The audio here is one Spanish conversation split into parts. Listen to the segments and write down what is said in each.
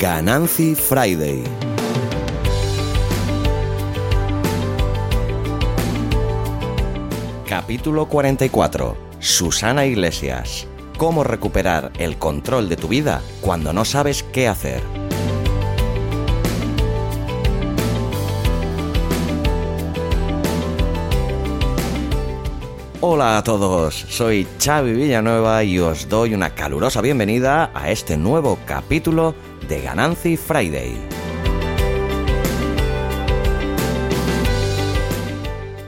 Ganancy Friday. Capítulo 44. Susana Iglesias. Cómo recuperar el control de tu vida cuando no sabes qué hacer. Hola a todos, soy Xavi Villanueva y os doy una calurosa bienvenida a este nuevo capítulo de Ganancy Friday.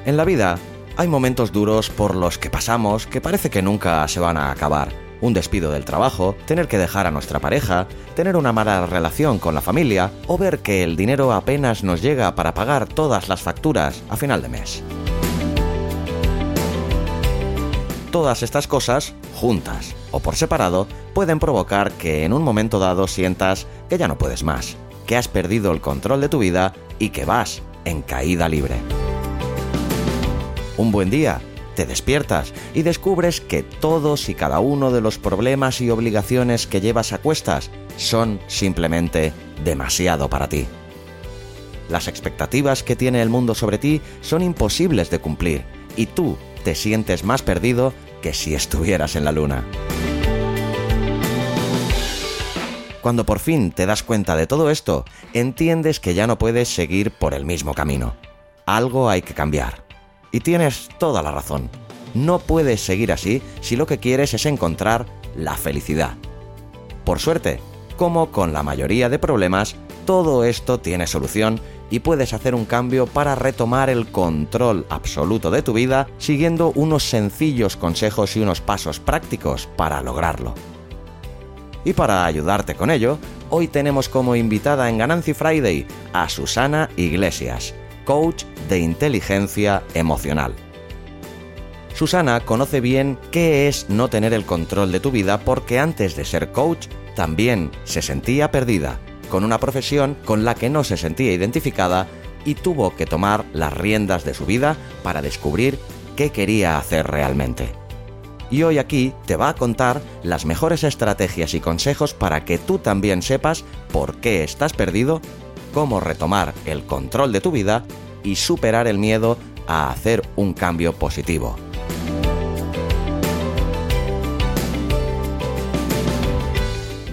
En la vida hay momentos duros por los que pasamos que parece que nunca se van a acabar. Un despido del trabajo, tener que dejar a nuestra pareja, tener una mala relación con la familia o ver que el dinero apenas nos llega para pagar todas las facturas a final de mes. Todas estas cosas, juntas o por separado, pueden provocar que en un momento dado sientas que ya no puedes más, que has perdido el control de tu vida y que vas en caída libre. Un buen día, te despiertas y descubres que todos y cada uno de los problemas y obligaciones que llevas a cuestas son simplemente demasiado para ti. Las expectativas que tiene el mundo sobre ti son imposibles de cumplir y tú te sientes más perdido que si estuvieras en la luna. Cuando por fin te das cuenta de todo esto, entiendes que ya no puedes seguir por el mismo camino. Algo hay que cambiar. Y tienes toda la razón. No puedes seguir así si lo que quieres es encontrar la felicidad. Por suerte, como con la mayoría de problemas, todo esto tiene solución y puedes hacer un cambio para retomar el control absoluto de tu vida siguiendo unos sencillos consejos y unos pasos prácticos para lograrlo. Y para ayudarte con ello, hoy tenemos como invitada en Ganancy Friday a Susana Iglesias, coach de inteligencia emocional. Susana conoce bien qué es no tener el control de tu vida porque antes de ser coach también se sentía perdida con una profesión con la que no se sentía identificada y tuvo que tomar las riendas de su vida para descubrir qué quería hacer realmente. Y hoy aquí te va a contar las mejores estrategias y consejos para que tú también sepas por qué estás perdido, cómo retomar el control de tu vida y superar el miedo a hacer un cambio positivo.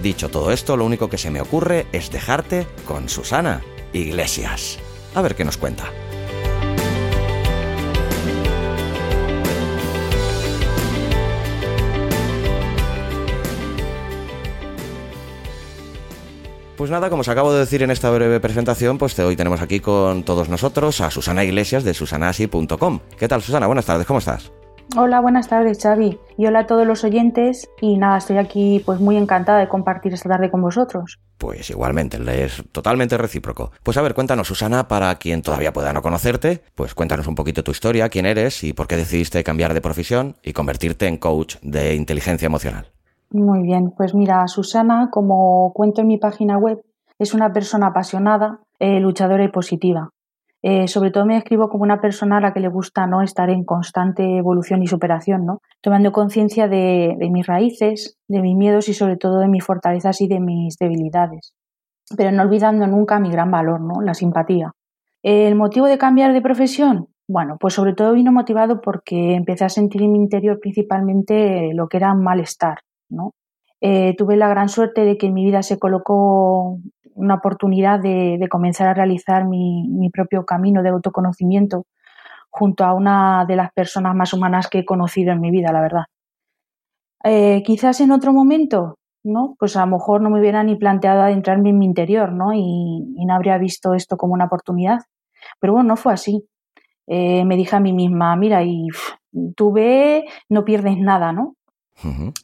Dicho todo esto, lo único que se me ocurre es dejarte con Susana Iglesias. A ver qué nos cuenta. Pues nada, como os acabo de decir en esta breve presentación, pues hoy tenemos aquí con todos nosotros a Susana Iglesias de susanasi.com. ¿Qué tal, Susana? Buenas tardes, ¿cómo estás? Hola, buenas tardes, Xavi. Y hola a todos los oyentes. Y nada, estoy aquí pues muy encantada de compartir esta tarde con vosotros. Pues igualmente, es totalmente recíproco. Pues a ver, cuéntanos, Susana, para quien todavía pueda no conocerte, pues cuéntanos un poquito tu historia, quién eres y por qué decidiste cambiar de profesión y convertirte en coach de inteligencia emocional. Muy bien, pues mira, Susana, como cuento en mi página web, es una persona apasionada, eh, luchadora y positiva. Eh, sobre todo me escribo como una persona a la que le gusta ¿no? estar en constante evolución y superación, ¿no? tomando conciencia de, mis raíces, de mis miedos y sobre todo de mis fortalezas y de mis debilidades, pero no olvidando nunca mi gran valor, ¿no? la simpatía. ¿El motivo de cambiar de profesión? Bueno, pues sobre todo vino motivado porque empecé a sentir en mi interior principalmente lo que era malestar. ¿no? Eh, tuve la gran suerte de que en mi vida se colocó una oportunidad de, comenzar a realizar mi, propio camino de autoconocimiento junto a una de las personas más humanas que he conocido en mi vida, la verdad. Eh, quizás en otro momento, ¿no? Pues a lo mejor no me hubiera ni planteado adentrarme en mi interior, ¿no? Y, no habría visto esto como una oportunidad. Pero bueno, no fue así. Eh, me dije a mí misma, mira, y tú ve, no pierdes nada, ¿no?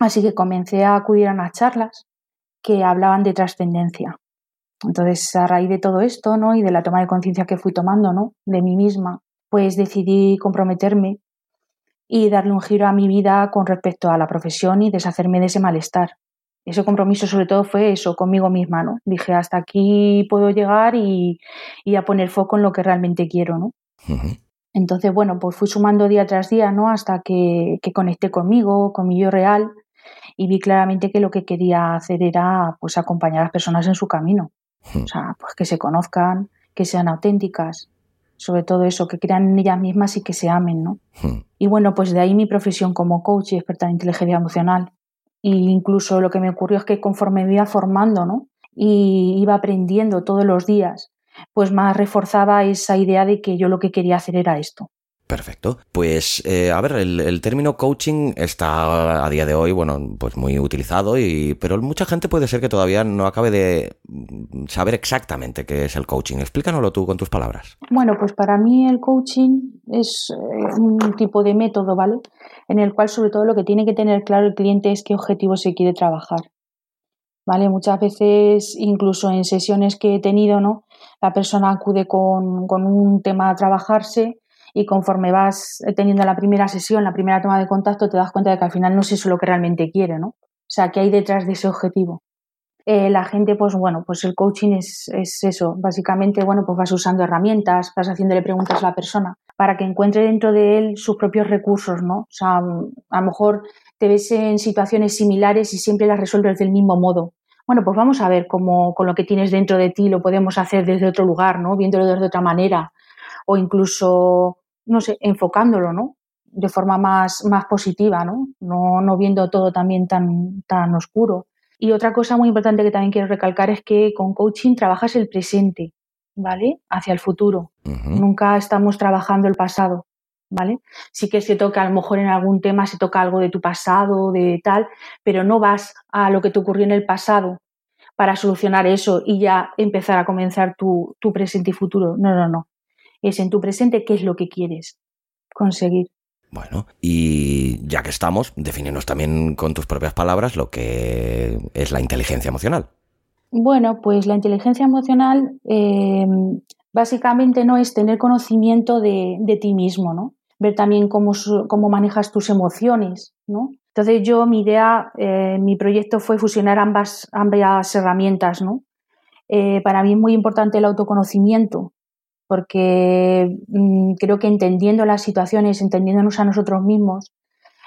Así que comencé a acudir a unas charlas que hablaban de trascendencia. Entonces, a raíz de todo esto, ¿no? Y de la toma de conciencia que fui tomando, ¿no? De mí misma, pues decidí comprometerme y darle un giro a mi vida con respecto a la profesión y deshacerme de ese malestar. Ese compromiso sobre todo fue eso, conmigo misma, ¿no? Dije, hasta aquí puedo llegar y, a poner foco en lo que realmente quiero, ¿no? Entonces, bueno, pues fui sumando día tras día, ¿no? Hasta que, que conecté conmigo, con mi yo real y vi claramente que lo que quería hacer era pues acompañar a las personas en su camino. Hmm. O sea, pues que se conozcan, que sean auténticas, sobre todo eso, que crean en ellas mismas y que se amen, ¿no? Hmm. Y bueno, pues de ahí mi profesión como coach y experta en inteligencia emocional. Y incluso lo que me ocurrió es que conforme me iba formando, ¿no? Y iba aprendiendo todos los días, pues más reforzaba esa idea de que yo lo que quería hacer era esto. Perfecto. Pues, eh, a ver, el, término coaching está a día de hoy, bueno, pues muy utilizado, y, pero mucha gente puede ser que todavía no acabe de saber exactamente qué es el coaching. Explícanoslo tú con tus palabras. Bueno, pues para mí el coaching es eh, un tipo de método, ¿vale? En el cual sobre todo lo que tiene que tener claro el cliente es qué objetivo se quiere trabajar. ¿Vale? Muchas veces, incluso en sesiones que he tenido, ¿no? La persona acude con, con un tema a trabajarse y conforme vas teniendo la primera sesión, la primera toma de contacto, te das cuenta de que al final no es eso lo que realmente quiere, ¿no? O sea, ¿qué hay detrás de ese objetivo? Eh, la gente, pues bueno, pues el coaching es, es, eso. Básicamente, bueno, pues vas usando herramientas, vas haciéndole preguntas a la persona para que encuentre dentro de él sus propios recursos, ¿no? O sea, a lo mejor te ves en situaciones similares y siempre las resuelves del mismo modo. Bueno, pues vamos a ver cómo con lo que tienes dentro de ti lo podemos hacer desde otro lugar, ¿no? Viéndolo desde otra manera. O incluso no sé, enfocándolo, ¿no? De forma más, más positiva, ¿no? ¿no? No viendo todo también tan, tan oscuro. Y otra cosa muy importante que también quiero recalcar es que con coaching trabajas el presente, ¿vale? Hacia el futuro. Nunca estamos trabajando el pasado, ¿vale? Sí que se toca, a lo mejor en algún tema se toca algo de tu pasado, de tal, pero no vas a lo que te ocurrió en el pasado para solucionar eso y ya empezar a comenzar tu, tu presente y futuro. No, no, no es en tu presente qué es lo que quieres conseguir. Bueno, y ya que estamos, defininos también con tus propias palabras lo que es la inteligencia emocional. Bueno, pues la inteligencia emocional em, básicamente no es tener conocimiento de, ti mismo, ¿no? Ver también cómo, cómo, manejas tus emociones, ¿no? Entonces yo, mi idea, eh, mi proyecto fue fusionar ambas, ambas herramientas, ¿no? Eh, para mí es muy importante el autoconocimiento, porque mm, creo que entendiendo las situaciones, entendiéndonos a nosotros mismos,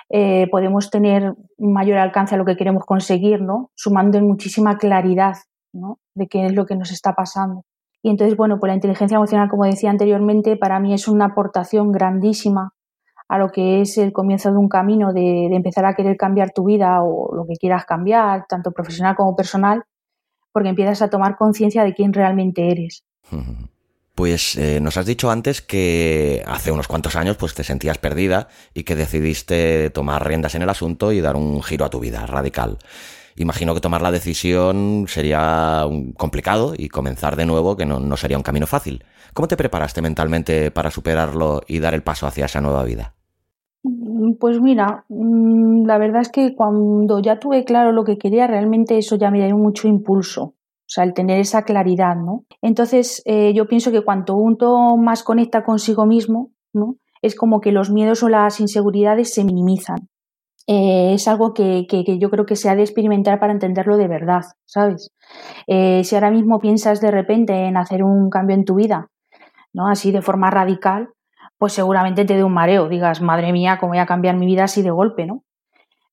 eh, podemos tener mayor alcance a lo que queremos conseguir, ¿no? Sumando en muchísima claridad, ¿no? De qué es lo que nos está pasando. Y entonces, bueno, pues la inteligencia emocional, como decía anteriormente, para mí es una aportación grandísima a lo que es el comienzo de un camino de, de empezar a querer cambiar tu vida o lo que quieras cambiar, tanto profesional como personal, porque empiezas a tomar conciencia de quién realmente eres. Pues eh, nos has dicho antes que hace unos cuantos años pues te sentías perdida y que decidiste tomar riendas en el asunto y dar un giro a tu vida radical. Imagino que tomar la decisión sería complicado y comenzar de nuevo que no, no sería un camino fácil. ¿Cómo te preparaste mentalmente para superarlo y dar el paso hacia esa nueva vida? Mm, pues mira, mm, la verdad es que cuando ya tuve claro lo que quería, realmente eso ya me dio mucho impulso. O sea, el tener esa claridad, ¿no? Entonces, eh, yo pienso que cuanto uno más conecta consigo mismo, ¿no? Es como que los miedos o las inseguridades se minimizan. Eh, es algo que, yo creo que se ha de experimentar para entenderlo de verdad, ¿sabes? Eh, si ahora mismo piensas de repente en hacer un cambio en tu vida, ¿no? Así de forma radical, pues seguramente te dé un mareo, digas, madre mía, ¿cómo voy a cambiar mi vida así de golpe, ¿no?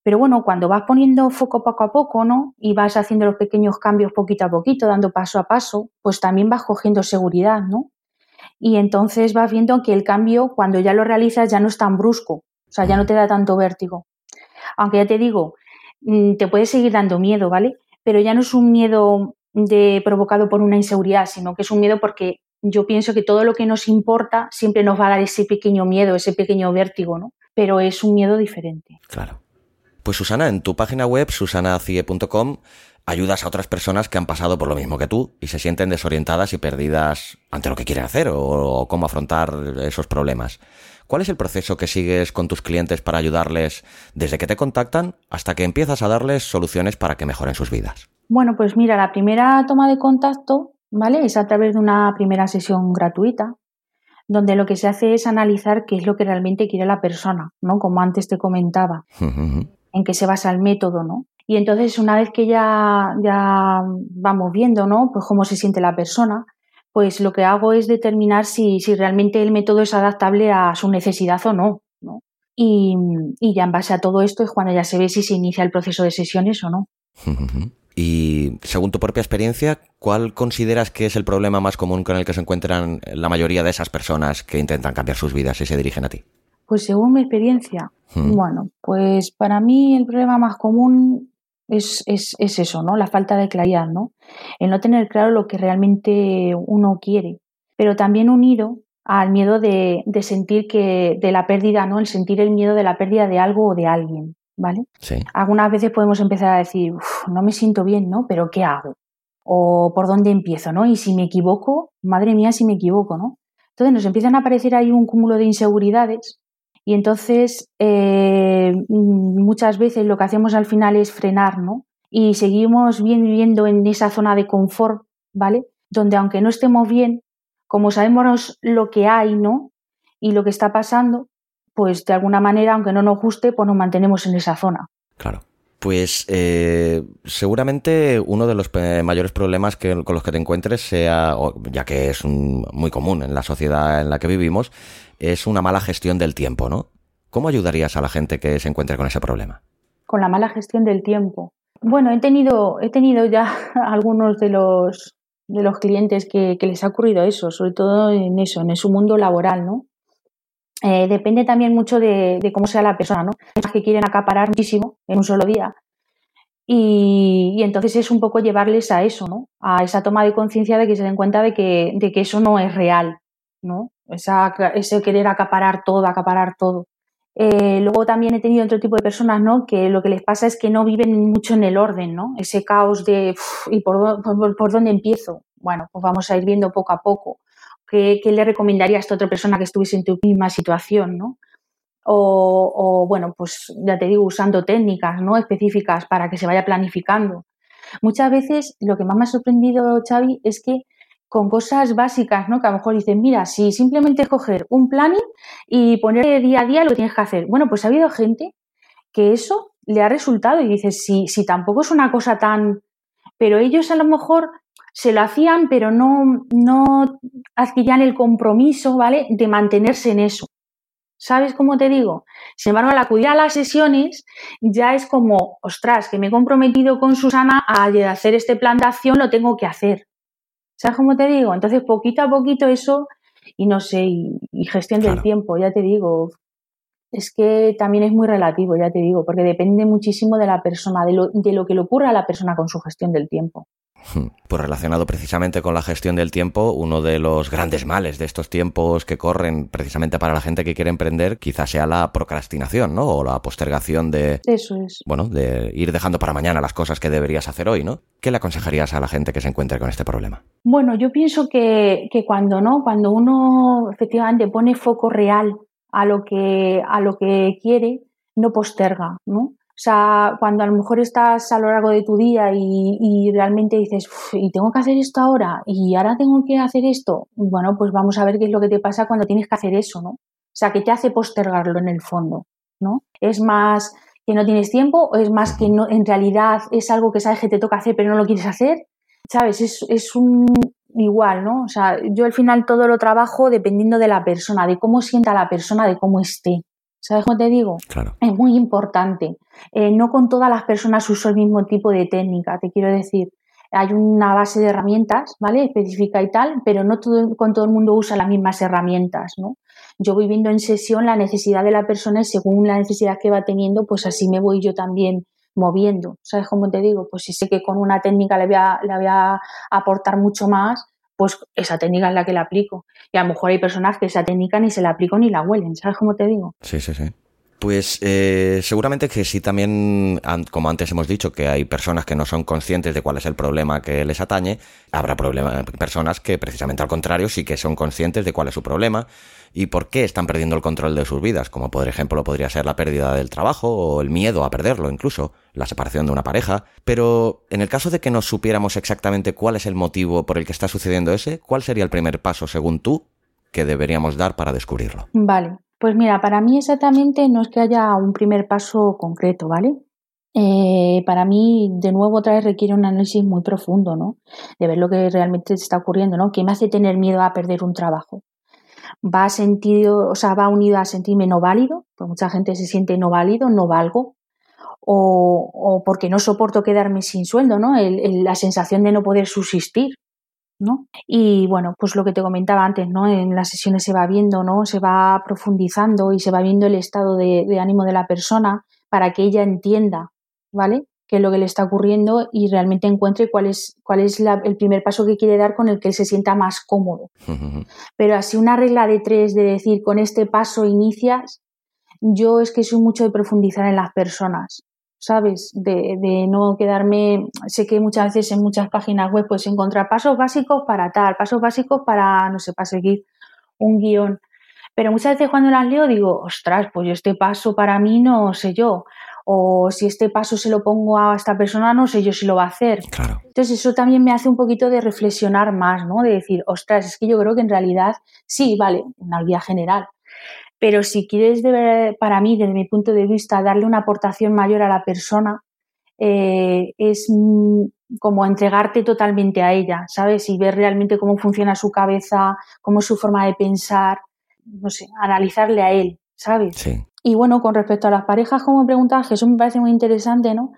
Pero bueno, cuando vas poniendo foco poco a poco, ¿no? Y vas haciendo los pequeños cambios poquito a poquito, dando paso a paso, pues también vas cogiendo seguridad, ¿no? Y entonces vas viendo que el cambio, cuando ya lo realizas, ya no es tan brusco, o sea, ya no te da tanto vértigo. Aunque ya te digo, mm, te puede seguir dando miedo, ¿vale? Pero ya no es un miedo de, provocado por una inseguridad, sino que es un miedo porque yo pienso que todo lo que nos importa siempre nos va a dar ese pequeño miedo, ese pequeño vértigo, ¿no? Pero es un miedo diferente. Claro. Pues Susana, en tu página web, susanacie.com, ayudas a otras personas que han pasado por lo mismo que tú y se sienten desorientadas y perdidas ante lo que quieren hacer o, cómo afrontar esos problemas. ¿Cuál es el proceso que sigues con tus clientes para ayudarles desde que te contactan hasta que empiezas a darles soluciones para que mejoren sus vidas? Bueno, pues mira, la primera toma de contacto, ¿vale? Es a través de una primera sesión gratuita, donde lo que se hace es analizar qué es lo que realmente quiere la persona, ¿no? Como antes te comentaba en qué se basa el método, ¿no? Y entonces, una vez que ya, ya vamos viendo, ¿no? Pues cómo se siente la persona, pues lo que hago es determinar si, si realmente el método es adaptable a su necesidad o no, ¿no? y, ya en base a todo esto es cuando ya se ve si se inicia el proceso de sesiones o no. Y según tu propia experiencia, ¿cuál consideras que es el problema más común con el que se encuentran la mayoría de esas personas que intentan cambiar sus vidas y se dirigen a ti? Pues según mi experiencia, bueno, pues para mí el problema más común es, es, es, eso, ¿no? La falta de claridad, ¿no? El no tener claro lo que realmente uno quiere. Pero también unido al miedo de, de, sentir que, de la pérdida, ¿no? El sentir el miedo de la pérdida de algo o de alguien, ¿vale? Sí. Algunas veces podemos empezar a decir, no me siento bien, ¿no? Pero ¿qué hago? O por dónde empiezo, ¿no? Y si me equivoco, madre mía, si me equivoco, ¿no? Entonces nos empiezan a aparecer ahí un cúmulo de inseguridades y entonces eh, muchas veces lo que hacemos al final es frenar, ¿no? Y seguimos viviendo en esa zona de confort, ¿vale? Donde aunque no estemos bien, como sabemos lo que hay, ¿no? Y lo que está pasando, pues de alguna manera, aunque no nos guste, pues nos mantenemos en esa zona. Claro. Pues eh, seguramente uno de los mayores problemas que, con los que te encuentres sea, ya que es muy común en la sociedad en la que vivimos, es una mala gestión del tiempo, ¿no? ¿Cómo ayudarías a la gente que se encuentre con ese problema? Con la mala gestión del tiempo. Bueno, he tenido, he tenido ya algunos de los de los clientes que, les ha ocurrido eso, sobre todo en eso, en su mundo laboral, ¿no? Eh, depende también mucho de, cómo sea la persona, ¿no? Hay que quieren acaparar muchísimo en un solo día. Y, entonces es un poco llevarles a eso, ¿no? A esa toma de conciencia de que se den cuenta de que, de que eso no es real, ¿no? Esa, ese querer acaparar todo, acaparar todo. Eh, luego también he tenido otro tipo de personas, ¿no? Que lo que les pasa es que no viven mucho en el orden, ¿no? Ese caos de ¿y por, por, dónde empiezo? Bueno, pues vamos a ir viendo poco a poco. ¿Qué, le recomendaría a otra persona que estuviese en tu misma situación, ¿no? O, bueno, pues ya te digo, usando técnicas ¿no? específicas para que se vaya planificando. Muchas veces lo que más me ha sorprendido, Xavi, es que con cosas básicas, ¿no? Que a lo mejor dicen, mira, si simplemente coger un planning y poner día a día lo que tienes que hacer. Bueno, pues ha habido gente que eso le ha resultado y dices, si, si tampoco es una cosa tan... Pero ellos a lo mejor se lo hacían, pero no, no adquirían el compromiso, ¿vale? De mantenerse en eso. ¿Sabes cómo te digo? Sin embargo, al acudir a las sesiones ya es como, ostras, que me he comprometido con Susana a hacer este plan de acción, lo tengo que hacer. ¿Sabes cómo te digo? Entonces, poquito a poquito eso, y no sé, y, gestión del tiempo, ya te digo, es que también es muy relativo, ya te digo, porque depende muchísimo de la persona, de lo, de lo que le ocurra a la persona con su gestión del tiempo. Pues relacionado precisamente con la gestión del tiempo, uno de los grandes males de estos tiempos que corren precisamente para la gente que quiere emprender, quizás sea la procrastinación, ¿no? O la postergación de. Eso es. Bueno, de ir dejando para mañana las cosas que deberías hacer hoy, ¿no? ¿Qué le aconsejarías a la gente que se encuentre con este problema? Bueno, yo pienso que, que cuando no, cuando uno efectivamente pone foco real a lo que, a lo que quiere, no posterga, ¿no? O sea, cuando a lo mejor estás a lo largo de tu día y, realmente dices, y tengo que hacer esto ahora, y ahora tengo que hacer esto, bueno, pues vamos a ver qué es lo que te pasa cuando tienes que hacer eso, ¿no? O sea, que te hace postergarlo en el fondo, ¿no? Es más que no tienes tiempo o es más que no, en realidad es algo que sabes que te toca hacer pero no lo quieres hacer, ¿sabes? Es, es un igual, ¿no? O sea, yo al final todo lo trabajo dependiendo de la persona, de cómo sienta la persona, de cómo esté. ¿Sabes cómo te digo? Claro. Es muy importante. Eh, no con todas las personas uso el mismo tipo de técnica, te quiero decir. Hay una base de herramientas, ¿vale? Específica y tal, pero no todo, con todo el mundo usa las mismas herramientas, ¿no? Yo voy viendo en sesión la necesidad de la persona y según la necesidad que va teniendo, pues así me voy yo también moviendo. ¿Sabes cómo te digo? Pues si sé que con una técnica le voy a, le voy a aportar mucho más, pues esa técnica es la que la aplico. Y a lo mejor hay personas que esa técnica ni se la aplico ni la huelen, ¿sabes cómo te digo? Sí, sí, sí. Pues eh, seguramente que sí también, como antes hemos dicho, que hay personas que no son conscientes de cuál es el problema que les atañe, habrá personas que precisamente al contrario sí que son conscientes de cuál es su problema y por qué están perdiendo el control de sus vidas, como por ejemplo podría ser la pérdida del trabajo o el miedo a perderlo incluso, la separación de una pareja. Pero en el caso de que no supiéramos exactamente cuál es el motivo por el que está sucediendo ese, ¿cuál sería el primer paso según tú que deberíamos dar para descubrirlo? Vale, pues mira, para mí exactamente no es que haya un primer paso concreto, ¿vale? Eh, para mí, de nuevo, otra vez requiere un análisis muy profundo, ¿no? De ver lo que realmente está ocurriendo, ¿no? ¿Qué me hace tener miedo a perder un trabajo? va a sentir, o sea, va unido a sentirme no válido, pues mucha gente se siente no válido, no valgo, o, o porque no soporto quedarme sin sueldo, ¿no? la sensación de no poder subsistir, ¿no? Y bueno, pues lo que te comentaba antes, ¿no? En las sesiones se va viendo, ¿no? Se va profundizando y se va viendo el estado de, de ánimo de la persona para que ella entienda, ¿vale? qué es lo que le está ocurriendo y realmente encuentre cuál es, cuál es el primer paso que quiere dar con el que él se sienta más cómodo. Pero así una regla de tres, de decir, con este paso inicias, yo es que soy mucho de profundizar en las personas, ¿sabes? De, de no quedarme, sé que muchas veces en muchas páginas web puedes encontrar pasos básicos para tal, pasos básicos para, no sé, para seguir un guion. Pero muchas veces cuando las leo digo, ostras, pues este paso para mí no sé yo o si este paso se lo pongo a esta persona, no sé yo si lo va a hacer. Claro. Entonces eso también me hace un poquito de reflexionar más, ¿no? De decir, ostras, es que yo creo que en realidad sí, vale, una guía general. Pero si quieres, para mí, desde mi punto de vista, darle una aportación mayor a la persona, eh, es como entregarte totalmente a ella, ¿sabes? Y ver realmente cómo funciona su cabeza, cómo es su forma de pensar, no sé, analizarle a él, ¿sabes? Sí. Y bueno, con respecto a las parejas, como me que eso me parece muy interesante, ¿no?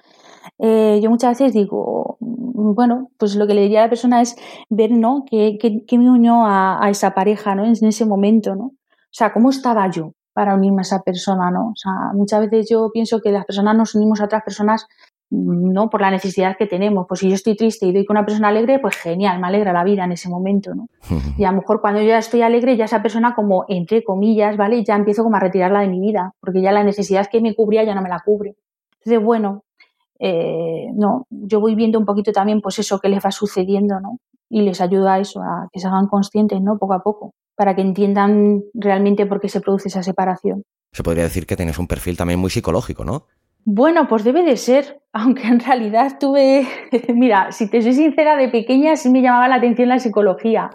Eh, yo muchas veces digo, mm, bueno, pues lo que le diría a la persona es ver, ¿no? ¿Qué, me unió a, esa pareja, ¿no? En ese momento, ¿no? O sea, ¿cómo estaba yo para unirme a esa persona, ¿no? O sea, muchas veces yo pienso que las personas nos unimos a otras personas ¿no? Por la necesidad que tenemos. Pues si yo estoy triste y doy con una persona alegre, pues genial, me alegra la vida en ese momento, ¿no? Y a lo mejor cuando yo ya estoy alegre, ya esa persona como, entre comillas, ¿vale? Ya empiezo como a retirarla de mi vida, porque ya la necesidad que me cubría ya no me la cubre. Entonces, bueno, eh, no, yo voy viendo un poquito también, pues eso que les va sucediendo, ¿no? Y les ayuda a eso, a que se hagan conscientes, ¿no? Poco a poco, para que entiendan realmente por qué se produce esa separación. Se podría decir que tienes un perfil también muy psicológico, ¿no? Bueno, pues debe de ser, aunque en realidad tuve, mira, si te soy sincera, de pequeña sí me llamaba la atención la psicología.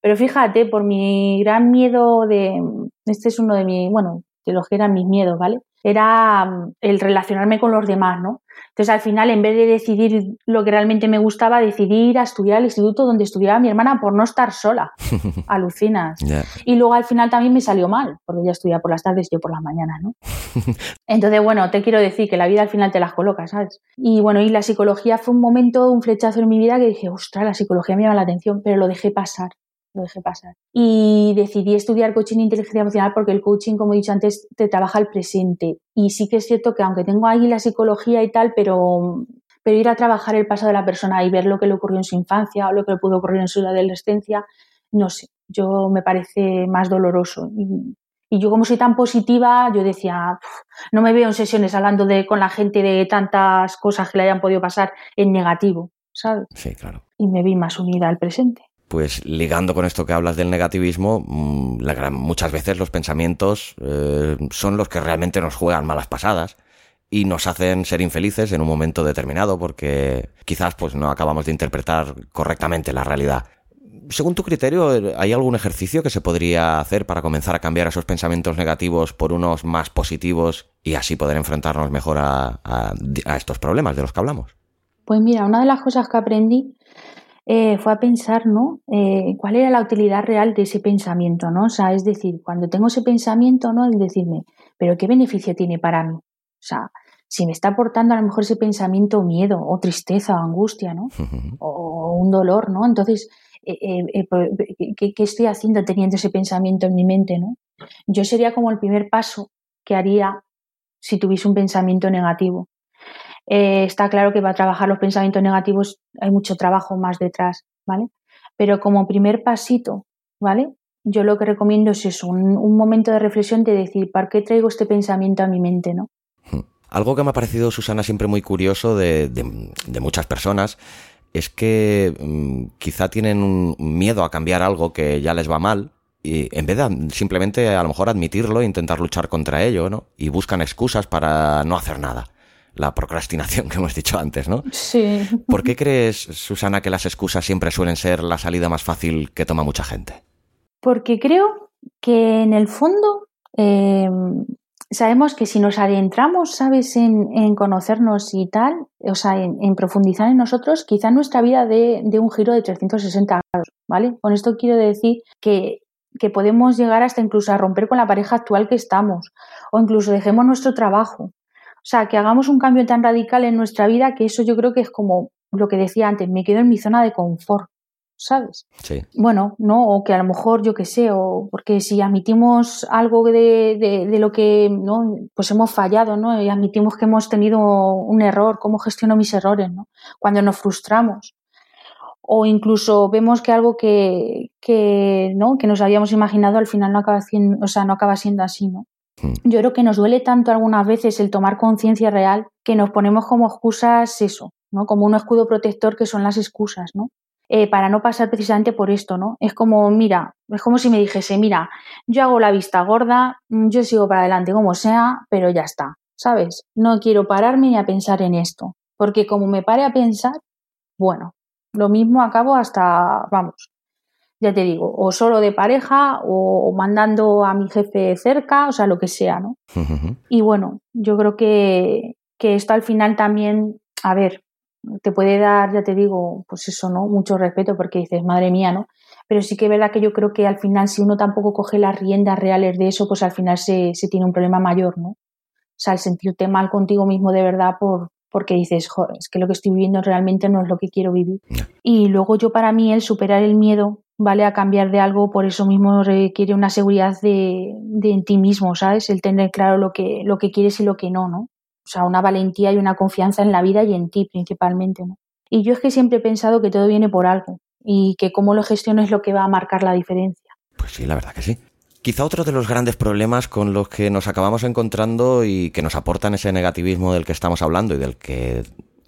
Pero fíjate, por mi gran miedo de, este es uno de mis, bueno, de los que eran mis miedos, ¿vale? Era mm, el relacionarme con los demás, ¿no? Entonces, al final, en vez de decidir lo que realmente me gustaba, decidí ir a estudiar al instituto donde estudiaba mi hermana por no estar sola. Alucinas. Y luego al final también me salió mal, porque ella estudia por las tardes y yo por las mañanas, ¿no? Entonces, bueno, te quiero decir que la vida al final te las coloca, ¿sabes? Y bueno, y la psicología fue un momento, un flechazo en mi vida que dije, ostras, la psicología me llama la atención, pero lo dejé pasar lo dejé pasar. Y decidí estudiar coaching e inteligencia emocional porque el coaching, como he dicho antes, te trabaja el presente. Y sí que es cierto que aunque tengo ahí la psicología y tal, pero, pero ir a trabajar el pasado de la persona y ver lo que le ocurrió en su infancia o lo que le pudo ocurrir en su adolescencia, no sé, yo me parece más doloroso. Y, y yo como soy tan positiva, yo decía, no me veo en sesiones hablando de, con la gente de tantas cosas que le hayan podido pasar en negativo, ¿sabes? Sí, claro. Y me vi más unida al presente pues ligando con esto que hablas del negativismo, mm, muchas veces los pensamientos eh, son los que realmente nos juegan malas pasadas y nos hacen ser infelices en un momento determinado porque quizás pues no acabamos de interpretar correctamente la realidad. Según tu criterio, ¿hay algún ejercicio que se podría hacer para comenzar a cambiar esos pensamientos negativos por unos más positivos y así poder enfrentarnos mejor a estos problemas de los que hablamos? Pues mira, una de las cosas que aprendí eh, fue a pensar, ¿no? Eh, ¿Cuál era la utilidad real de ese pensamiento, ¿no? O sea, es decir, cuando tengo ese pensamiento, ¿no? El decirme, ¿pero qué beneficio tiene para mí? O sea, si me está aportando a lo mejor ese pensamiento miedo o tristeza o angustia, ¿no? O, un dolor, ¿no? Entonces, eh, pues, ¿qué, ¿qué, estoy haciendo teniendo ese pensamiento en mi mente, ¿no? Yo sería como el primer paso que haría si tuviese un pensamiento negativo. Eh, está claro que va a trabajar los pensamientos negativos, hay mucho trabajo más detrás, ¿vale? Pero como primer pasito, ¿vale? Yo lo que recomiendo es eso, un, momento de reflexión de decir, ¿para qué traigo este pensamiento a mi mente, no? Hmm. Algo que me ha parecido, Susana, siempre muy curioso de, muchas personas es que mm, quizá tienen un miedo a cambiar algo que ya les va mal y en vez de simplemente a lo mejor admitirlo e intentar luchar contra ello, ¿no? Y buscan excusas para no hacer nada la procrastinación que hemos dicho antes, ¿no? Sí. ¿Por qué crees, Susana, que las excusas siempre suelen ser la salida más fácil que toma mucha gente? Porque creo que en el fondo em, sabemos que si nos adentramos, ¿sabes?, en, conocernos y tal, o sea, en, profundizar en nosotros, quizá nuestra vida de, de un giro de 360 grados, ¿vale? Con esto quiero decir que que podemos llegar hasta incluso a romper con la pareja actual que estamos, o incluso dejemos nuestro trabajo. O sea, que hagamos un cambio tan radical en nuestra vida que eso yo creo que es como lo que decía antes, me quedo en mi zona de confort. ¿sabes? Sí. Bueno, ¿no? O que a lo mejor, yo qué sé, o porque si admitimos algo de, de, lo que, ¿no? Pues hemos fallado, ¿no? Y admitimos que hemos tenido un error, ¿cómo gestiono mis errores, ¿no? Cuando nos frustramos. O incluso vemos que algo que, que, ¿no? que nos habíamos imaginado al final no acaba siendo, o sea, no acaba siendo así, ¿no? Hmm. Yo creo que nos duele tanto algunas veces el tomar conciencia real que nos ponemos como excusas eso, ¿no? Como un escudo protector que son las excusas, ¿no? Eh, para no pasar precisamente por esto, ¿no? Es como, mira, es como si me dijese, mira, yo hago la vista gorda, mm, yo sigo para adelante como sea, pero ya está, ¿sabes? No quiero pararme ni a pensar en esto, porque como me pare a pensar, bueno, lo mismo acabo hasta, vamos, ya te digo, o solo de pareja o mandando a mi jefe cerca, o sea, lo que sea, ¿no? Y bueno, yo creo que, que esto al final también, a ver, te puede dar, ya te digo, pues eso, ¿no? Mucho respeto porque dices, madre mía, ¿no? Pero sí que es verdad que yo creo que al final, si uno tampoco coge las riendas reales de eso, pues al final se, se tiene un problema mayor, ¿no? O sea, el sentirte mal contigo mismo de verdad por, porque dices, joder, es que lo que estoy viviendo realmente no es lo que quiero vivir. Y luego yo para mí el superar el miedo, ¿vale? A cambiar de algo, por eso mismo requiere una seguridad de, de en ti mismo, ¿sabes? El tener claro lo que, lo que quieres y lo que no, ¿no? O sea, una valentía y una confianza en la vida y en ti principalmente. ¿no? Y yo es que siempre he pensado que todo viene por algo y que cómo lo gestiono es lo que va a marcar la diferencia. Pues sí, la verdad que sí. Quizá otro de los grandes problemas con los que nos acabamos encontrando y que nos aportan ese negativismo del que estamos hablando y del que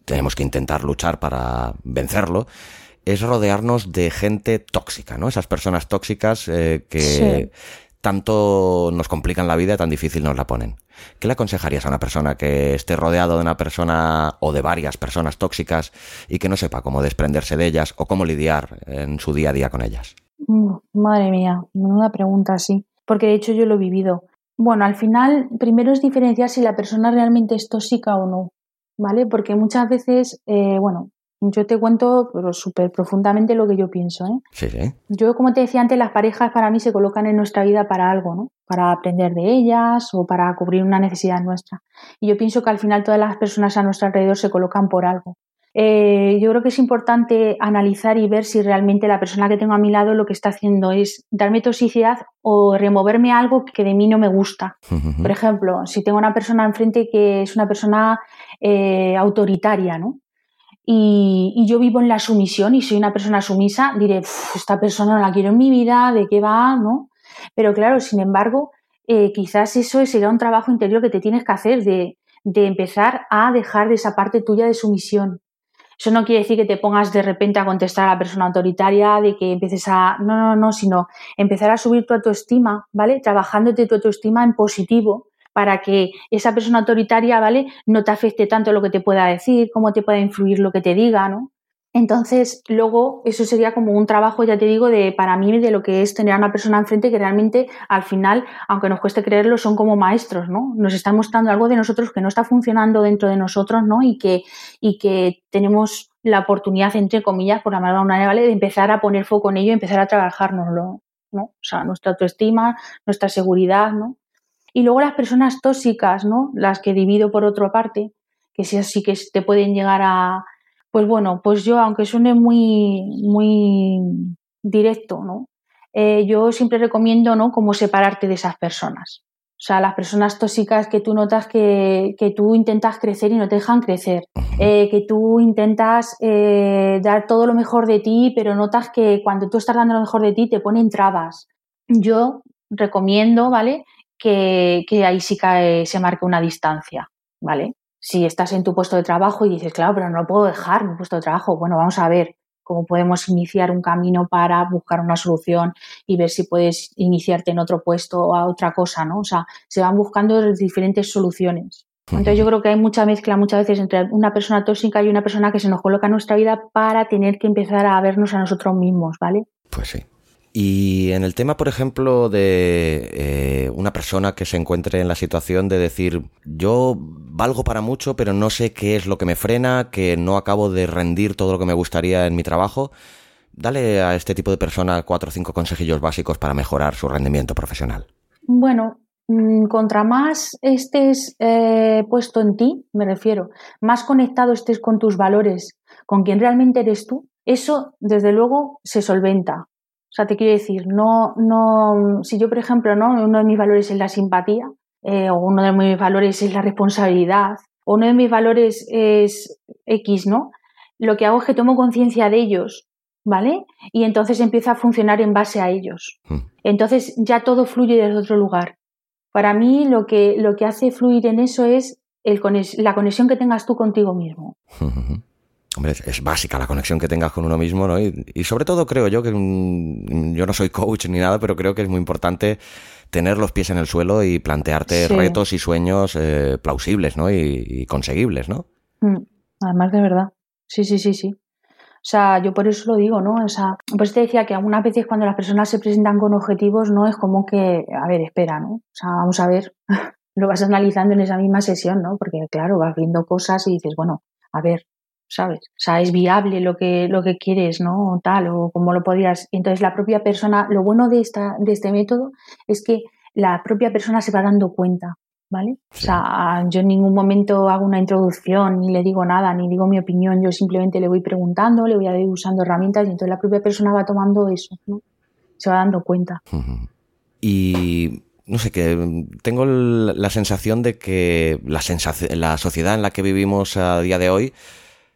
tenemos que intentar luchar para vencerlo es rodearnos de gente tóxica, ¿no? Esas personas tóxicas eh, que tanto nos complican la vida, tan difícil nos la ponen. ¿Qué le aconsejarías a una persona que esté rodeado de una persona o de varias personas tóxicas y que no sepa cómo desprenderse de ellas o cómo lidiar en su día a día con ellas? Mm, madre mía, una pregunta así, porque de hecho yo lo he vivido. Bueno, al final, primero es diferenciar si la persona realmente es tóxica o no, ¿vale? Porque muchas veces, eh, bueno, yo te cuento súper profundamente lo que yo pienso. ¿eh? Sí, sí. Yo, como te decía antes, las parejas para mí se colocan en nuestra vida para algo, ¿no? Para aprender de ellas o para cubrir una necesidad nuestra. Y yo pienso que al final todas las personas a nuestro alrededor se colocan por algo. Eh, yo creo que es importante analizar y ver si realmente la persona que tengo a mi lado lo que está haciendo es darme toxicidad o removerme algo que de mí no me gusta. Por ejemplo, si tengo una persona enfrente que es una persona eh, autoritaria, ¿no? Y, yo vivo en la sumisión y soy una persona sumisa, diré, esta persona no la quiero en mi vida, ¿de qué va? ¿no? Pero claro, sin embargo, eh, quizás eso será un trabajo interior que te tienes que hacer de, de empezar a dejar de esa parte tuya de sumisión. Eso no quiere decir que te pongas de repente a contestar a la persona autoritaria, de que empieces a... No, no, no, sino empezar a subir tu autoestima, ¿vale? Trabajándote tu autoestima en positivo, para que esa persona autoritaria, ¿vale? No te afecte tanto lo que te pueda decir, cómo te pueda influir lo que te diga, ¿no? Entonces, luego, eso sería como un trabajo, ya te digo, de para mí, de lo que es tener a una persona enfrente que realmente, al final, aunque nos cueste creerlo, son como maestros, ¿no? Nos están mostrando algo de nosotros que no está funcionando dentro de nosotros, ¿no? Y que, y que tenemos la oportunidad, entre comillas, por la una manera, ¿vale? De empezar a poner foco en ello y empezar a trabajárnoslo, ¿no? O sea, nuestra autoestima, nuestra seguridad, ¿no? Y luego las personas tóxicas, ¿no? Las que divido por otra parte, que sí, así que te pueden llegar a, pues bueno, pues yo, aunque suene muy, muy directo, ¿no? Eh, yo siempre recomiendo, ¿no? Cómo separarte de esas personas. O sea, las personas tóxicas que tú notas que, que tú intentas crecer y no te dejan crecer. Eh, que tú intentas eh, dar todo lo mejor de ti, pero notas que cuando tú estás dando lo mejor de ti te ponen trabas. Yo recomiendo, ¿vale? Que, ahí sí que se marque una distancia, ¿vale? Si estás en tu puesto de trabajo y dices, claro, pero no lo puedo dejar mi puesto de trabajo, bueno, vamos a ver cómo podemos iniciar un camino para buscar una solución y ver si puedes iniciarte en otro puesto o a otra cosa, ¿no? O sea, se van buscando diferentes soluciones. Entonces yo creo que hay mucha mezcla muchas veces entre una persona tóxica y una persona que se nos coloca en nuestra vida para tener que empezar a vernos a nosotros mismos, ¿vale? Pues sí. Y en el tema, por ejemplo, de eh, una persona que se encuentre en la situación de decir, yo valgo para mucho, pero no sé qué es lo que me frena, que no acabo de rendir todo lo que me gustaría en mi trabajo, Dale a este tipo de persona cuatro o cinco consejillos básicos para mejorar su rendimiento profesional. Bueno, mm, contra más estés eh, puesto en ti, me refiero, más conectado estés con tus valores, con quien realmente eres tú, eso desde luego se solventa. O sea, te quiero decir, no, no, si yo, por ejemplo, ¿no? uno de mis valores es la simpatía, eh, o uno de mis valores es la responsabilidad, o uno de mis valores es X, ¿no? Lo que hago es que tomo conciencia de ellos, ¿vale? Y entonces empieza a funcionar en base a ellos. Hmm. Entonces ya todo fluye desde otro lugar. Para mí lo que, lo que hace fluir en eso es el, la conexión que tengas tú contigo mismo. Hombre, es, básica la conexión que tengas con uno mismo, ¿no? Y, sobre todo creo yo que yo no soy coach ni nada, pero creo que es muy importante tener los pies en el suelo y plantearte retos y sueños eh, plausibles, ¿no? Y, conseguibles, ¿no? Mm, además de verdad. Sí, sí, sí, sí. O sea, yo por eso lo digo, ¿no? O sea, pues te decía que algunas veces cuando las personas se presentan con objetivos, no es como que, a ver, espera, ¿no? O sea, vamos a ver, lo vas analizando en esa misma sesión, ¿no? Porque claro, vas viendo cosas y dices, bueno, a ver, ¿sabes? O sea, es viable lo que, lo que quieres, ¿no? O tal, o como lo podrías. Entonces, la propia persona, lo bueno de, esta, de este método es que la propia persona se va dando cuenta, ¿vale? O sea, yo en ningún momento hago una introducción, ni le digo nada, ni digo mi opinión, yo simplemente le voy preguntando, le voy a ir usando herramientas y entonces la propia persona va tomando eso, ¿no? Se va dando cuenta. Y no sé, que tengo la sensación de que la, la sociedad en la que vivimos a día de hoy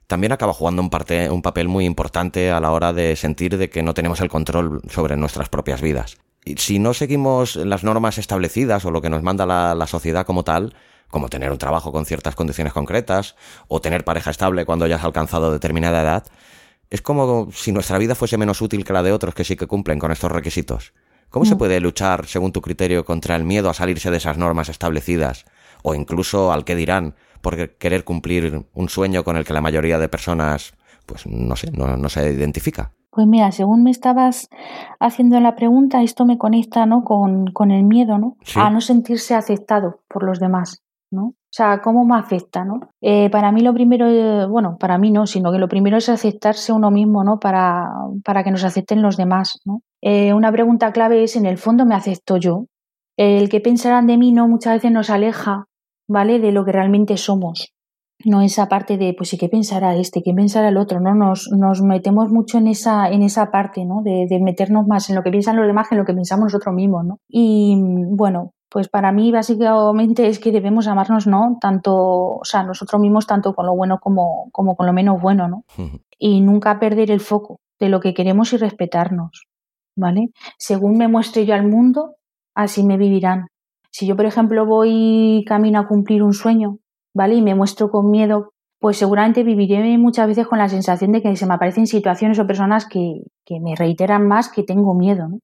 también acaba jugando un, parte, un papel muy importante a la hora de sentir de que no tenemos el control sobre nuestras propias vidas. Y si no seguimos las normas establecidas o lo que nos manda la, sociedad como tal, como tener un trabajo con ciertas condiciones concretas o tener pareja estable cuando hayas alcanzado determinada edad, es como si nuestra vida fuese menos útil que la de otros que sí que cumplen con estos requisitos. ¿Cómo se mm. puede luchar, según tu criterio, contra el miedo a salirse de esas normas establecidas o incluso al que dirán por querer cumplir un sueño con el que la mayoría de personas, pues no sé, no, se identifica. Pues mira, según me estabas haciendo la pregunta, esto me conecta ¿no? con, el miedo, ¿no? A no sentirse aceptado por los demás, ¿no? O sea, ¿cómo me afecta, no? Eh, para mí lo primero, bueno, para mí no, sino que lo primero es aceptarse uno mismo, ¿no? Para, para que nos acepten los demás, ¿no? Eh, una pregunta clave es, ¿en el fondo me acepto yo? El que pensarán de mí, ¿no? Muchas veces nos aleja ¿vale? De lo que realmente somos. No esa parte de, pues, ¿y qué pensará este? ¿Qué pensará el otro? ¿No? Nos, nos metemos mucho en esa, en esa parte, ¿no? De, de, meternos más en lo que piensan los demás que en lo que pensamos nosotros mismos, ¿no? Y bueno, pues para mí básicamente es que debemos amarnos, ¿no? Tanto, o sea, nosotros mismos, tanto con lo bueno como, como con lo menos bueno, ¿no? Y nunca perder el foco de lo que queremos y respetarnos, ¿vale? Según me muestre yo al mundo, así me vivirán. Si yo, por ejemplo, voy camino a cumplir un sueño, ¿vale? Y me muestro con miedo, pues seguramente viviré muchas veces con la sensación de que se me aparecen situaciones o personas que, me reiteran más que tengo miedo. ¿no?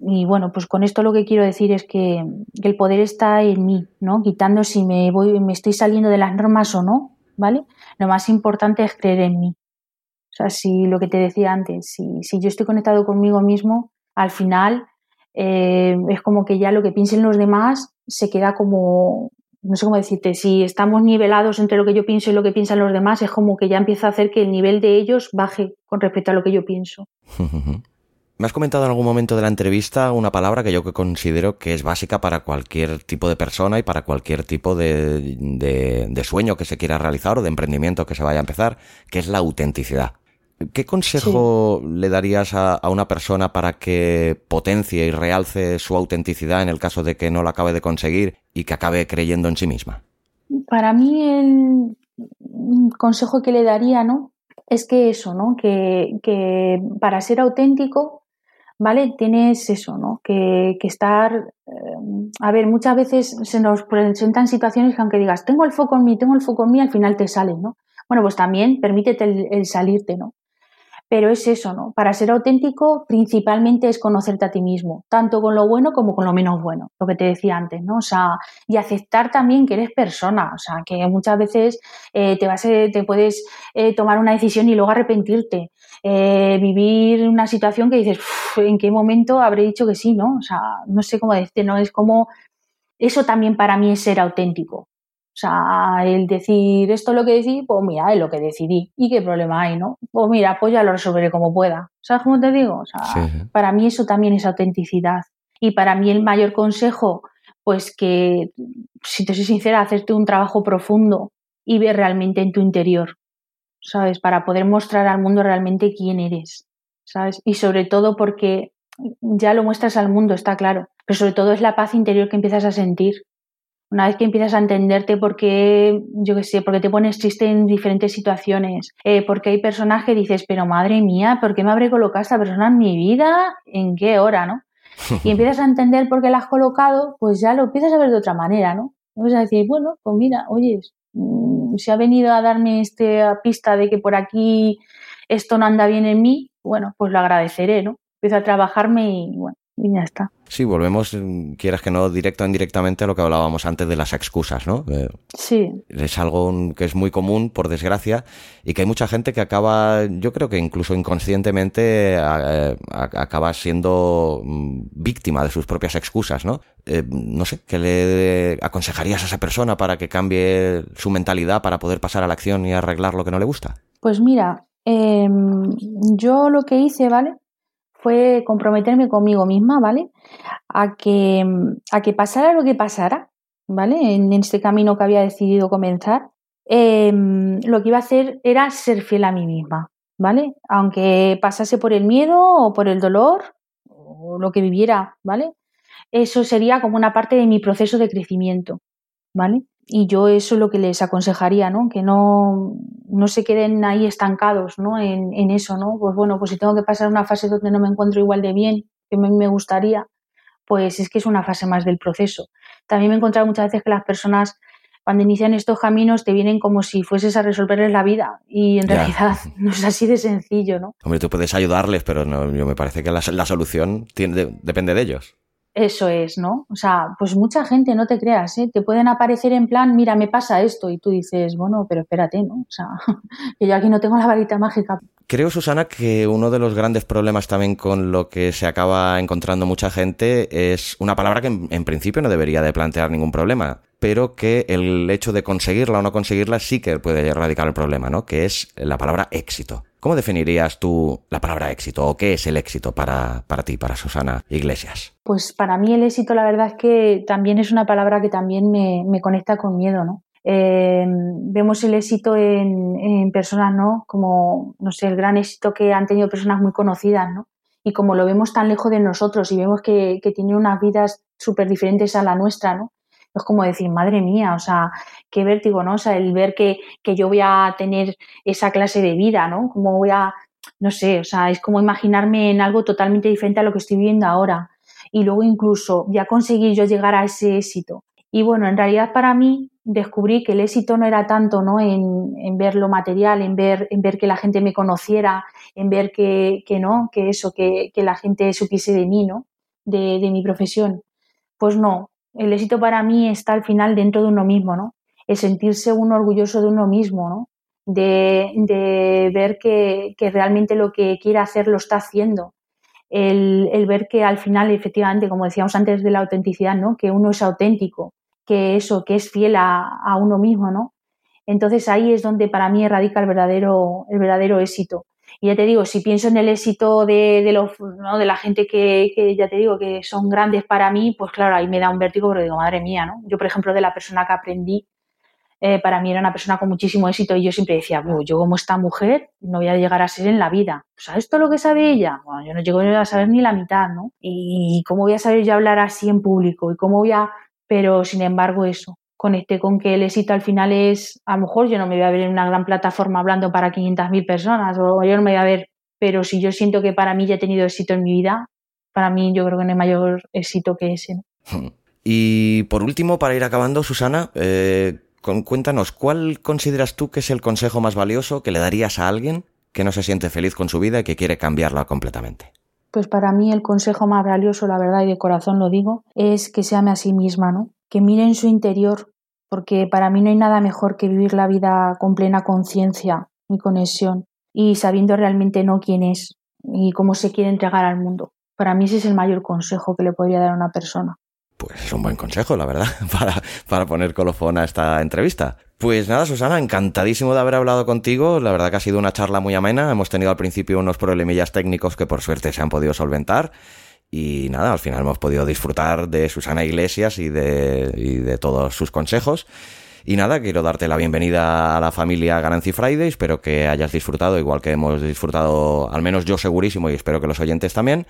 Y bueno, pues con esto lo que quiero decir es que, el poder está en mí, ¿no? Quitando si me voy, me estoy saliendo de las normas o no, ¿vale? Lo más importante es creer en mí. O sea, si lo que te decía antes, si, si yo estoy conectado conmigo mismo, al final eh, es como que ya lo que piensen los demás se queda como, no sé cómo decirte, si estamos nivelados entre lo que yo pienso y lo que piensan los demás, es como que ya empieza a hacer que el nivel de ellos baje con respecto a lo que yo pienso. Me has comentado en algún momento de la entrevista una palabra que yo considero que es básica para cualquier tipo de persona y para cualquier tipo de, de sueño que se quiera realizar o de emprendimiento que se vaya a empezar, que es la autenticidad. ¿Qué consejo le darías a, una persona para que potencie y realce su autenticidad en el caso de que no la acabe de conseguir y que acabe creyendo en sí misma? Para mí el consejo que le daría, ¿no? Es que eso, ¿no? Que, para ser auténtico, ¿vale? Tienes eso, ¿no? Que, estar, eh, a ver, muchas veces se nos presentan situaciones que aunque digas, tengo el foco en mí, tengo el foco en mí, al final te sale, ¿no? Bueno, pues también permítete el salirte, ¿no? Pero es eso, ¿no? Para ser auténtico, principalmente es conocerte a ti mismo, tanto con lo bueno como con lo menos bueno, lo que te decía antes, ¿no? O sea, y aceptar también que eres persona, o sea, que muchas veces eh, te, vas, te puedes eh, tomar una decisión y luego arrepentirte, eh, vivir una situación que dices, ¿en qué momento habré dicho que sí, no? O sea, no sé cómo decirte, ¿no? Es como, eso también para mí es ser auténtico. O sea, el decir esto es lo que decidí, pues mira, es lo que decidí. ¿Y qué problema hay, no? Pues mira, pues ya lo resolveré como pueda. ¿Sabes cómo te digo? O sea, para mí eso también es autenticidad. Y para mí el mayor consejo, pues que, si te soy sincera, hacerte un trabajo profundo y ver realmente en tu interior, ¿sabes? Para poder mostrar al mundo realmente quién eres, ¿sabes? Y sobre todo porque ya lo muestras al mundo, está claro, pero sobre todo es la paz interior que empiezas a sentir. Una vez que empiezas a entenderte por qué, yo qué sé, porque te pones triste en diferentes situaciones, eh, porque hay personas que dices, pero madre mía, ¿por qué me habré colocado esta persona en mi vida? ¿En qué hora, no? Y empiezas a entender por qué la has colocado, pues ya lo empiezas a ver de otra manera, ¿no? Vas a decir, bueno, pues mira, oye, mm, si ha venido a darme esta pista de que por aquí esto no anda bien en mí, bueno, pues lo agradeceré, ¿no? Empiezo a trabajarme y bueno, y ya está. Sí, volvemos, mm, quieras que no, directo o indirectamente a lo que hablábamos antes de las excusas, ¿no? Eh, sí. Es algo que es muy común, por desgracia, y que hay mucha gente que acaba, yo creo que incluso inconscientemente, eh, acaba siendo mm, víctima de sus propias excusas, ¿no? Eh, no sé, ¿qué le aconsejarías a esa persona para que cambie su mentalidad para poder pasar a la acción y arreglar lo que no le gusta? Pues mira, em, yo lo que hice, ¿vale? Comprometerme conmigo misma, ¿vale? A que, a que pasara lo que pasara, ¿vale? En este camino que había decidido comenzar, em, lo que iba a hacer era ser fiel a mí misma, ¿vale? Aunque pasase por el miedo o por el dolor o lo que viviera, ¿vale? Eso sería como una parte de mi proceso de crecimiento, ¿vale? Y yo eso es lo que les aconsejaría, ¿no? Que no, no se queden ahí estancados, ¿no? En, en, eso, ¿no? Pues bueno, pues si tengo que pasar una fase donde no me encuentro igual de bien que me, me gustaría, pues es que es una fase más del proceso. También me he encontrado muchas veces que las personas cuando inician estos caminos te vienen como si fueses a resolverles la vida y en realidad no es así de sencillo, ¿no? Hombre, tú puedes ayudarles, pero no, yo me parece que la, la solución tiene, depende de ellos. Eso es, ¿no? O sea, pues mucha gente, no te creas, ¿eh? Te pueden aparecer en plan, mira, me pasa esto, y tú dices, bueno, pero espérate, ¿no? O sea, que yo aquí no tengo la varita mágica. Creo, Susana, que uno de los grandes problemas también con lo que se acaba encontrando mucha gente es una palabra que en, principio no debería de plantear ningún problema, pero que el hecho de conseguirla o no conseguirla sí que puede erradicar el problema, ¿no? Que es la palabra éxito. ¿Cómo definirías tú la palabra éxito o qué es el éxito para, para ti, para Susana Iglesias? Pues para mí el éxito la verdad es que también es una palabra que también me, me conecta con miedo, ¿no? Eh, vemos el éxito en, en, personas, ¿no? Como, no sé, el gran éxito que han tenido personas muy conocidas, ¿no? Y como lo vemos tan lejos de nosotros y vemos que, que tienen unas vidas súper diferentes a la nuestra, ¿no? es como decir, madre mía, o sea, qué vértigo, ¿no? O sea, el ver que, que yo voy a tener esa clase de vida, ¿no? Como voy a, no sé, o sea, es como imaginarme en algo totalmente diferente a lo que estoy viviendo ahora. Y luego incluso ya conseguir yo llegar a ese éxito. Y bueno, en realidad para mí descubrí que el éxito no era tanto ¿no? En, en, ver lo material, en ver, en ver que la gente me conociera, en ver que, que no, que eso, que, que, la gente supiese de mí, ¿no? De, de mi profesión. Pues no, el éxito para mí está al final dentro de uno mismo, ¿no? El sentirse uno orgulloso de uno mismo, ¿no? De, de ver que, que, realmente lo que quiere hacer lo está haciendo. El, el, ver que al final, efectivamente, como decíamos antes de la autenticidad, ¿no? Que uno es auténtico, que eso, que es fiel a, uno mismo, ¿no? Entonces ahí es donde para mí radica el verdadero, el verdadero éxito. Y ya te digo, si pienso en el éxito de, de, los, ¿no? de la gente que, que, ya te digo, que son grandes para mí, pues claro, ahí me da un vértigo, pero digo, madre mía, ¿no? Yo, por ejemplo, de la persona que aprendí, eh, para mí era una persona con muchísimo éxito y yo siempre decía, yo como esta mujer no voy a llegar a ser en la vida. ¿Sabes esto lo que sabe ella? Bueno, yo no llego a saber ni la mitad, ¿no? Y cómo voy a saber yo hablar así en público y cómo voy a... Pero, sin embargo, eso, conecté con que el éxito al final es, a lo mejor yo no me voy a ver en una gran plataforma hablando para 500.000 personas o yo no me voy a ver, pero si yo siento que para mí ya he tenido éxito en mi vida, para mí yo creo que no hay mayor éxito que ese. ¿no? Y por último, para ir acabando, Susana, eh, cuéntanos, ¿cuál consideras tú que es el consejo más valioso que le darías a alguien que no se siente feliz con su vida y que quiere cambiarla completamente? Pues para mí el consejo más valioso, la verdad y de corazón lo digo, es que se ame a sí misma, ¿no? que mire en su interior, porque para mí no hay nada mejor que vivir la vida con plena conciencia y conexión y sabiendo realmente no quién es y cómo se quiere entregar al mundo. Para mí ese es el mayor consejo que le podría dar a una persona. Pues es un buen consejo, la verdad, para, para poner colofón a esta entrevista. Pues nada, Susana, encantadísimo de haber hablado contigo. La verdad que ha sido una charla muy amena. Hemos tenido al principio unos problemillas técnicos que por suerte se han podido solventar. Y nada, al final hemos podido disfrutar de Susana Iglesias y de, y de todos sus consejos. Y nada, quiero darte la bienvenida a la familia Ganancy Friday. Espero que hayas disfrutado, igual que hemos disfrutado, al menos yo segurísimo, y espero que los oyentes también.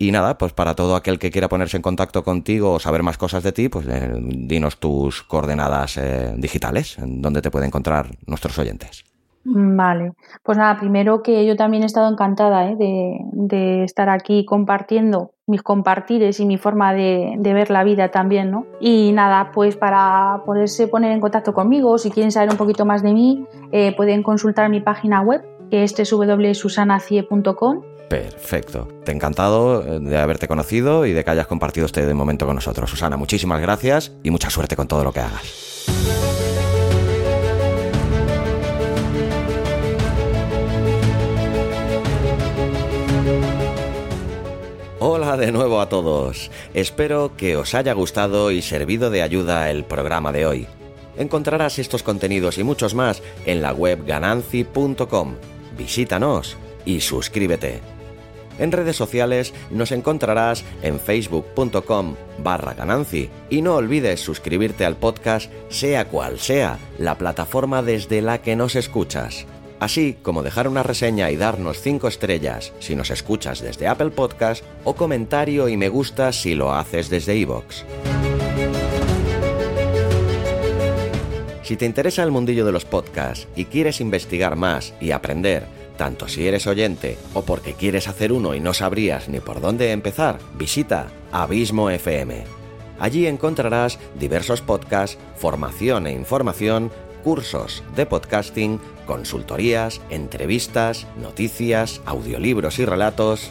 Y nada, pues para todo aquel que quiera ponerse en contacto contigo o saber más cosas de ti, pues dinos tus coordenadas eh, digitales, en donde te pueden encontrar nuestros oyentes. Vale, pues nada, primero que yo también he estado encantada ¿eh? de, estar aquí compartiendo mis compartires y mi forma de, ver la vida también, ¿no? Y nada, pues para poderse poner en contacto conmigo, si quieren saber un poquito más de mí, eh, pueden consultar mi página web, que es www.susanacie.com. Perfecto. Te encantado eh, de haberte conocido y de que hayas compartido este momento con nosotros. Susana, muchísimas gracias y mucha suerte con todo lo que hagas. Hola de nuevo a todos. Espero que os haya gustado y servido de ayuda el programa de hoy. Encontrarás estos contenidos y muchos más en la web gananci.com. Visítanos y suscríbete. En redes sociales nos encontrarás en facebook.com barra gananci y no olvides suscribirte al podcast sea cual sea la plataforma desde la que nos escuchas así como dejar una reseña y darnos 5 estrellas si nos escuchas desde Apple Podcast o comentario y me gusta si lo haces desde iVoox. Si te interesa el mundillo de los podcasts y quieres investigar más y aprender, tanto si eres oyente o porque quieres hacer uno y no sabrías ni por dónde empezar, visita Abismo FM. Allí encontrarás diversos podcasts, formación e información cursos de podcasting, consultorías, entrevistas, noticias, audiolibros y relatos.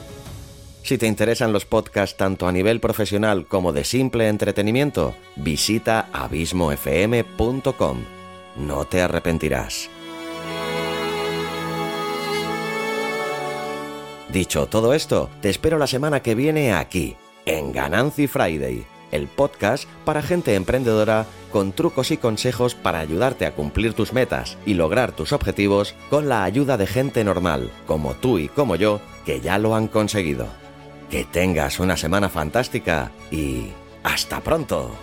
Si te interesan los podcasts tanto a nivel profesional como de simple entretenimiento, visita abismofm.com. No te arrepentirás. Dicho todo esto, te espero la semana que viene aquí, en Ganancy Friday el podcast para gente emprendedora con trucos y consejos para ayudarte a cumplir tus metas y lograr tus objetivos con la ayuda de gente normal, como tú y como yo, que ya lo han conseguido. Que tengas una semana fantástica y... ¡Hasta pronto!